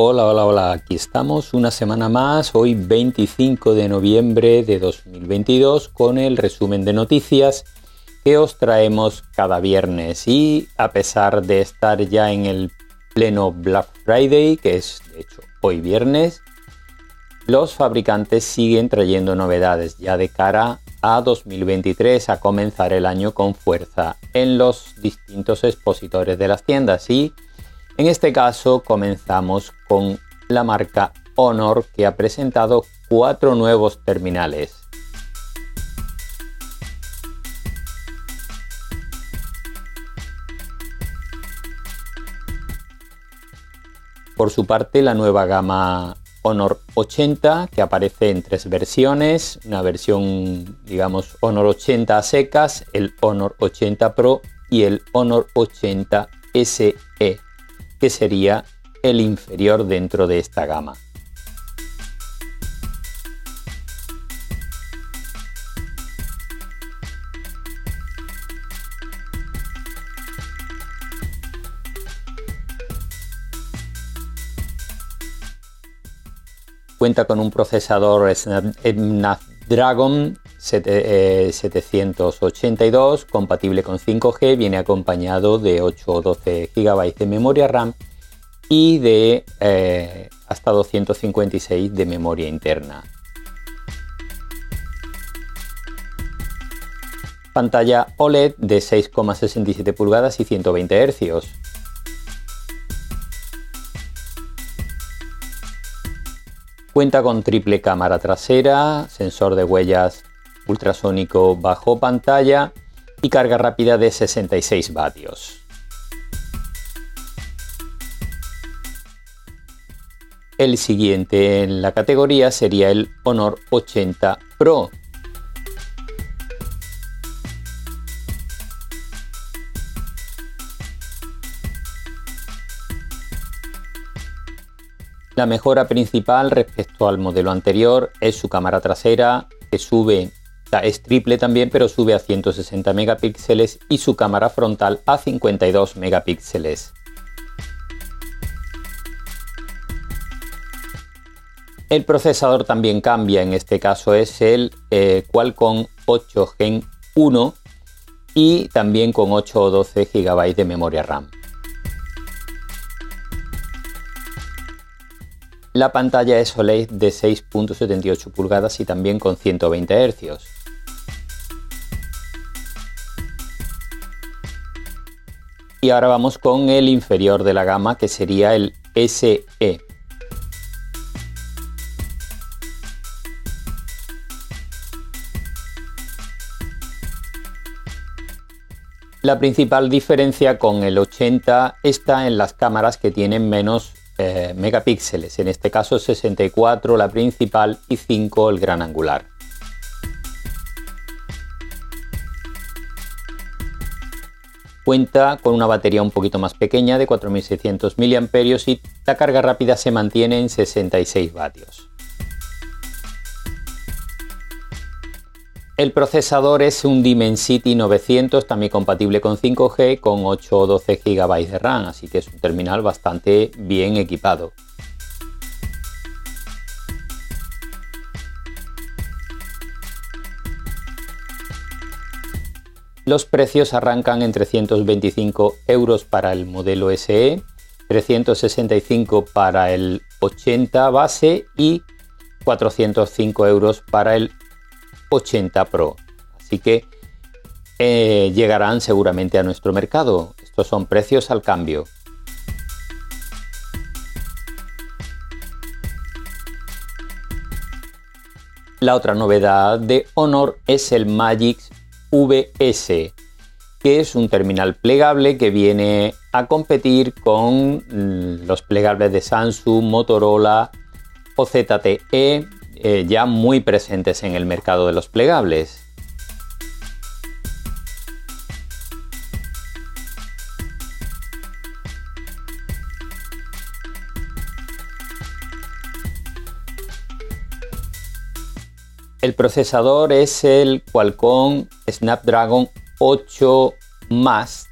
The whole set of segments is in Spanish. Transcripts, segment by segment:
Hola, hola, hola, aquí estamos una semana más, hoy 25 de noviembre de 2022, con el resumen de noticias que os traemos cada viernes. Y a pesar de estar ya en el pleno Black Friday, que es de hecho hoy viernes, los fabricantes siguen trayendo novedades ya de cara a 2023 a comenzar el año con fuerza en los distintos expositores de las tiendas. Y en este caso comenzamos con la marca Honor que ha presentado cuatro nuevos terminales. Por su parte, la nueva gama Honor 80, que aparece en tres versiones, una versión, digamos, Honor 80 a secas, el Honor 80 Pro y el Honor 80 SE, que sería el inferior dentro de esta gama. Cuenta con un procesador Snapdragon 782 eh, compatible con 5G, viene acompañado de 8 o 12 GB de memoria RAM y de eh, hasta 256 de memoria interna. Pantalla OLED de 6,67 pulgadas y 120 Hz. Cuenta con triple cámara trasera, sensor de huellas ultrasónico bajo pantalla y carga rápida de 66 vatios. El siguiente en la categoría sería el Honor 80 Pro, La mejora principal respecto al modelo anterior es su cámara trasera, que sube, es triple también, pero sube a 160 megapíxeles y su cámara frontal a 52 megapíxeles. El procesador también cambia, en este caso es el eh, Qualcomm 8 Gen 1 y también con 8 o 12 GB de memoria RAM. La pantalla es OLED de 6.78 pulgadas y también con 120 Hz. Y ahora vamos con el inferior de la gama que sería el SE. La principal diferencia con el 80 está en las cámaras que tienen menos eh, megapíxeles, en este caso 64 la principal y 5 el gran angular. Cuenta con una batería un poquito más pequeña de 4600 mAh y la carga rápida se mantiene en 66 vatios. El procesador es un Dimensity 900, también compatible con 5G, con 8 o 12 GB de RAM, así que es un terminal bastante bien equipado. Los precios arrancan en 325 euros para el modelo SE, 365 para el 80 base y 405 euros para el 80 Pro. Así que eh, llegarán seguramente a nuestro mercado. Estos son precios al cambio. La otra novedad de Honor es el Magix VS, que es un terminal plegable que viene a competir con mm, los plegables de Samsung, Motorola o ZTE eh, ya muy presentes en el mercado de los plegables. El procesador es el Qualcomm Snapdragon 8 más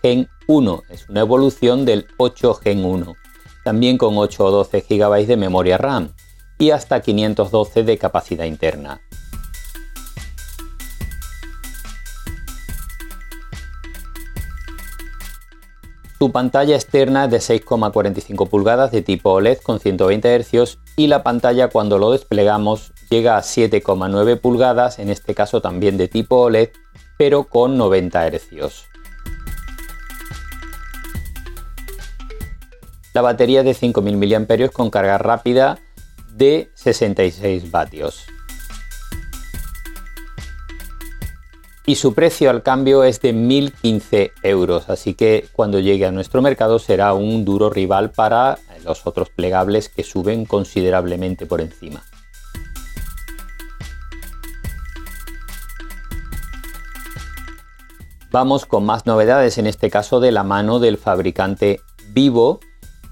Gen 1, es una evolución del 8 Gen 1, también con 8 o 12 GB de memoria RAM y hasta 512 de capacidad interna. Su pantalla externa es de 6,45 pulgadas de tipo OLED con 120 Hz y la pantalla cuando lo desplegamos llega a 7,9 pulgadas, en este caso también de tipo OLED, pero con 90 Hz. La batería de 5000 mAh con carga rápida de 66 vatios. y su precio al cambio es de 1.015 euros, así que cuando llegue a nuestro mercado será un duro rival para los otros plegables que suben considerablemente por encima. Vamos con más novedades, en este caso de la mano del fabricante Vivo,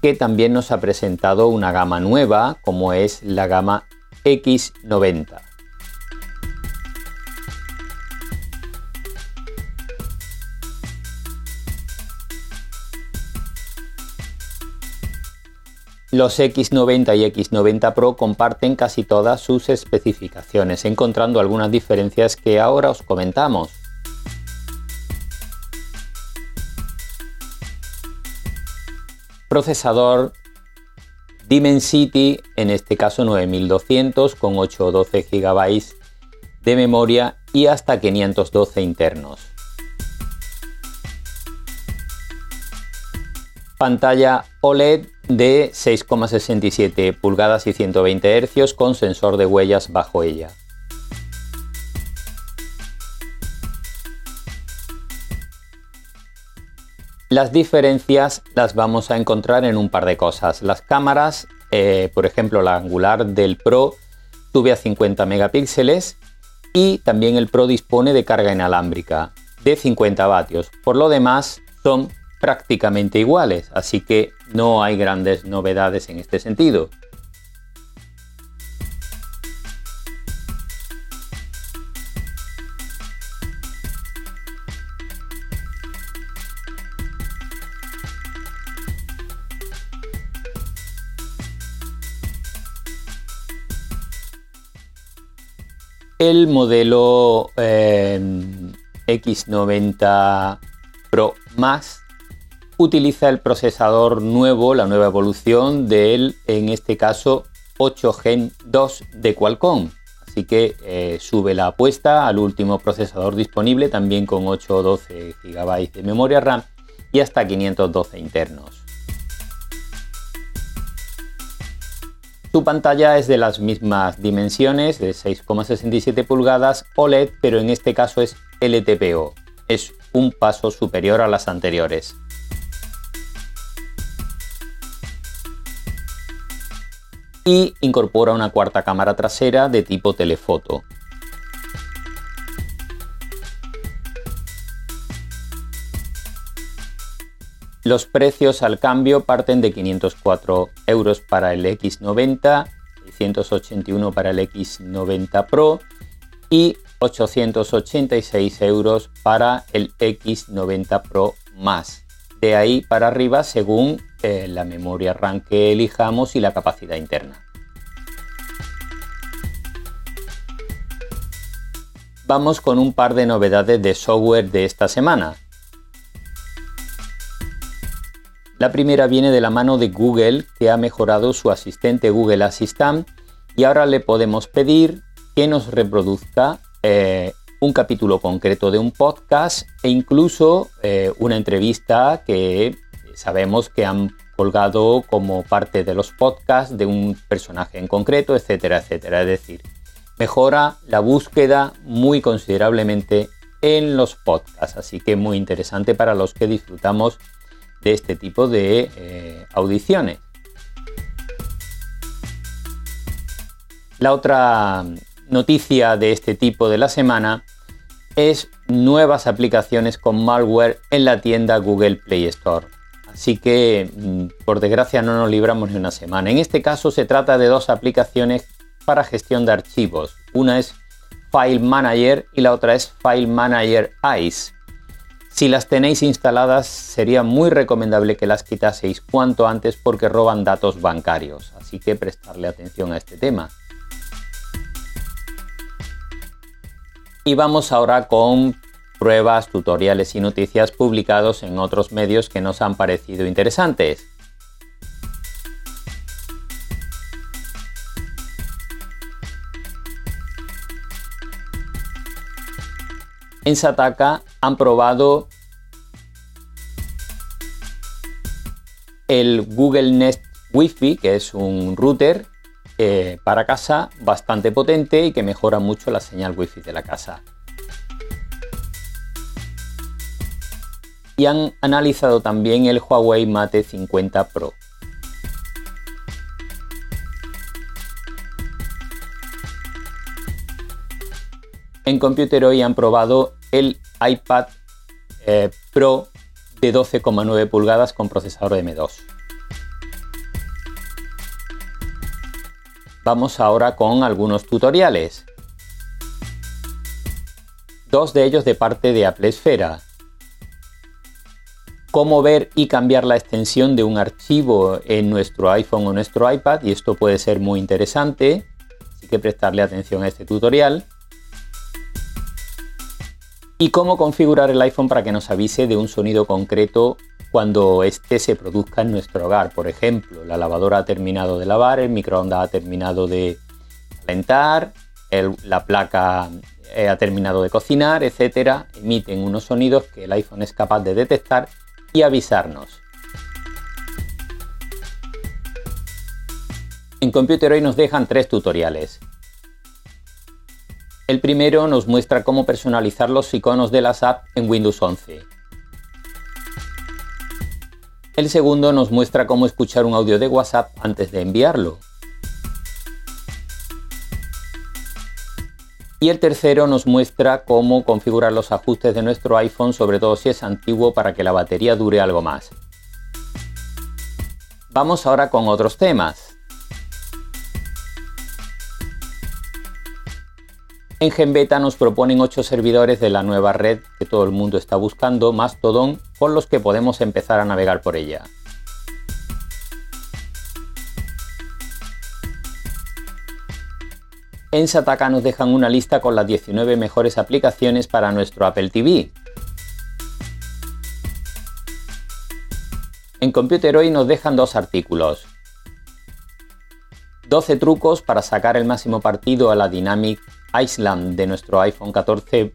que también nos ha presentado una gama nueva, como es la gama X90. Los X90 y X90 Pro comparten casi todas sus especificaciones, encontrando algunas diferencias que ahora os comentamos. Procesador Dimensity, en este caso 9200 con 8 o 12 GB de memoria y hasta 512 internos. Pantalla OLED de 6,67 pulgadas y 120 Hz con sensor de huellas bajo ella. Las diferencias las vamos a encontrar en un par de cosas. Las cámaras, eh, por ejemplo la angular del Pro sube a 50 megapíxeles y también el Pro dispone de carga inalámbrica de 50 vatios. Por lo demás son prácticamente iguales, así que no hay grandes novedades en este sentido. El modelo eh, X90 Pro Max utiliza el procesador nuevo, la nueva evolución del, en este caso, 8 Gen 2 de Qualcomm. Así que eh, sube la apuesta al último procesador disponible, también con 8 o 12 GB de memoria RAM y hasta 512 internos. Su pantalla es de las mismas dimensiones, de 6,67 pulgadas OLED, pero en este caso es LTPO. Es un paso superior a las anteriores. y incorpora una cuarta cámara trasera de tipo telefoto. Los precios al cambio parten de 504 euros para el X90, 681 para el X90 Pro y 886 euros para el X90 Pro más. De ahí para arriba según eh, la memoria RAM que elijamos y la capacidad interna. Vamos con un par de novedades de software de esta semana. La primera viene de la mano de Google, que ha mejorado su asistente Google Assistant y ahora le podemos pedir que nos reproduzca eh, un capítulo concreto de un podcast e incluso eh, una entrevista que sabemos que han colgado como parte de los podcasts de un personaje en concreto, etcétera, etcétera. Es decir, mejora la búsqueda muy considerablemente en los podcasts, así que muy interesante para los que disfrutamos de este tipo de eh, audiciones. La otra noticia de este tipo de la semana es nuevas aplicaciones con malware en la tienda Google Play Store. Así que, mm, por desgracia, no nos libramos ni una semana. En este caso se trata de dos aplicaciones para gestión de archivos. Una es File Manager y la otra es File Manager Ice. Si las tenéis instaladas sería muy recomendable que las quitaseis cuanto antes porque roban datos bancarios, así que prestarle atención a este tema. Y vamos ahora con pruebas, tutoriales y noticias publicados en otros medios que nos han parecido interesantes. En Sataka han probado el Google Nest Wi-Fi, que es un router eh, para casa bastante potente y que mejora mucho la señal Wi-Fi de la casa. Y han analizado también el Huawei Mate 50 Pro. En Computer hoy han probado el iPad eh, Pro de 12,9 pulgadas con procesador M2. Vamos ahora con algunos tutoriales. Dos de ellos de parte de Apple Esfera. Cómo ver y cambiar la extensión de un archivo en nuestro iPhone o nuestro iPad y esto puede ser muy interesante, así que prestarle atención a este tutorial y cómo configurar el iPhone para que nos avise de un sonido concreto cuando éste se produzca en nuestro hogar. Por ejemplo, la lavadora ha terminado de lavar, el microondas ha terminado de calentar, la placa eh, ha terminado de cocinar, etcétera. Emiten unos sonidos que el iPhone es capaz de detectar y avisarnos. En Computer hoy nos dejan tres tutoriales. El primero nos muestra cómo personalizar los iconos de las apps en Windows 11. El segundo nos muestra cómo escuchar un audio de WhatsApp antes de enviarlo. Y el tercero nos muestra cómo configurar los ajustes de nuestro iPhone, sobre todo si es antiguo, para que la batería dure algo más. Vamos ahora con otros temas. En GenBeta nos proponen 8 servidores de la nueva red que todo el mundo está buscando, Mastodon, con los que podemos empezar a navegar por ella. En Sataka nos dejan una lista con las 19 mejores aplicaciones para nuestro Apple TV. En Computer hoy nos dejan dos artículos. 12 trucos para sacar el máximo partido a la Dynamic Island de nuestro iPhone 14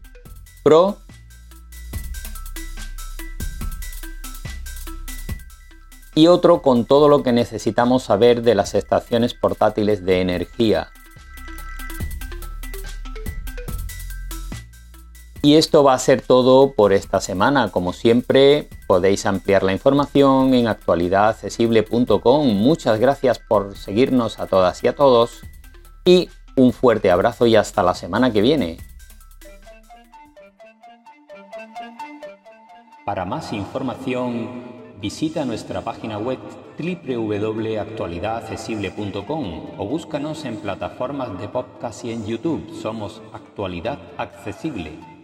Pro. Y otro con todo lo que necesitamos saber de las estaciones portátiles de energía. Y esto va a ser todo por esta semana. Como siempre, podéis ampliar la información en actualidadaccesible.com. Muchas gracias por seguirnos a todas y a todos. Y un fuerte abrazo y hasta la semana que viene. Para más información, visita nuestra página web www.actualidadaccesible.com o búscanos en plataformas de podcast y en YouTube. Somos Actualidad Accesible.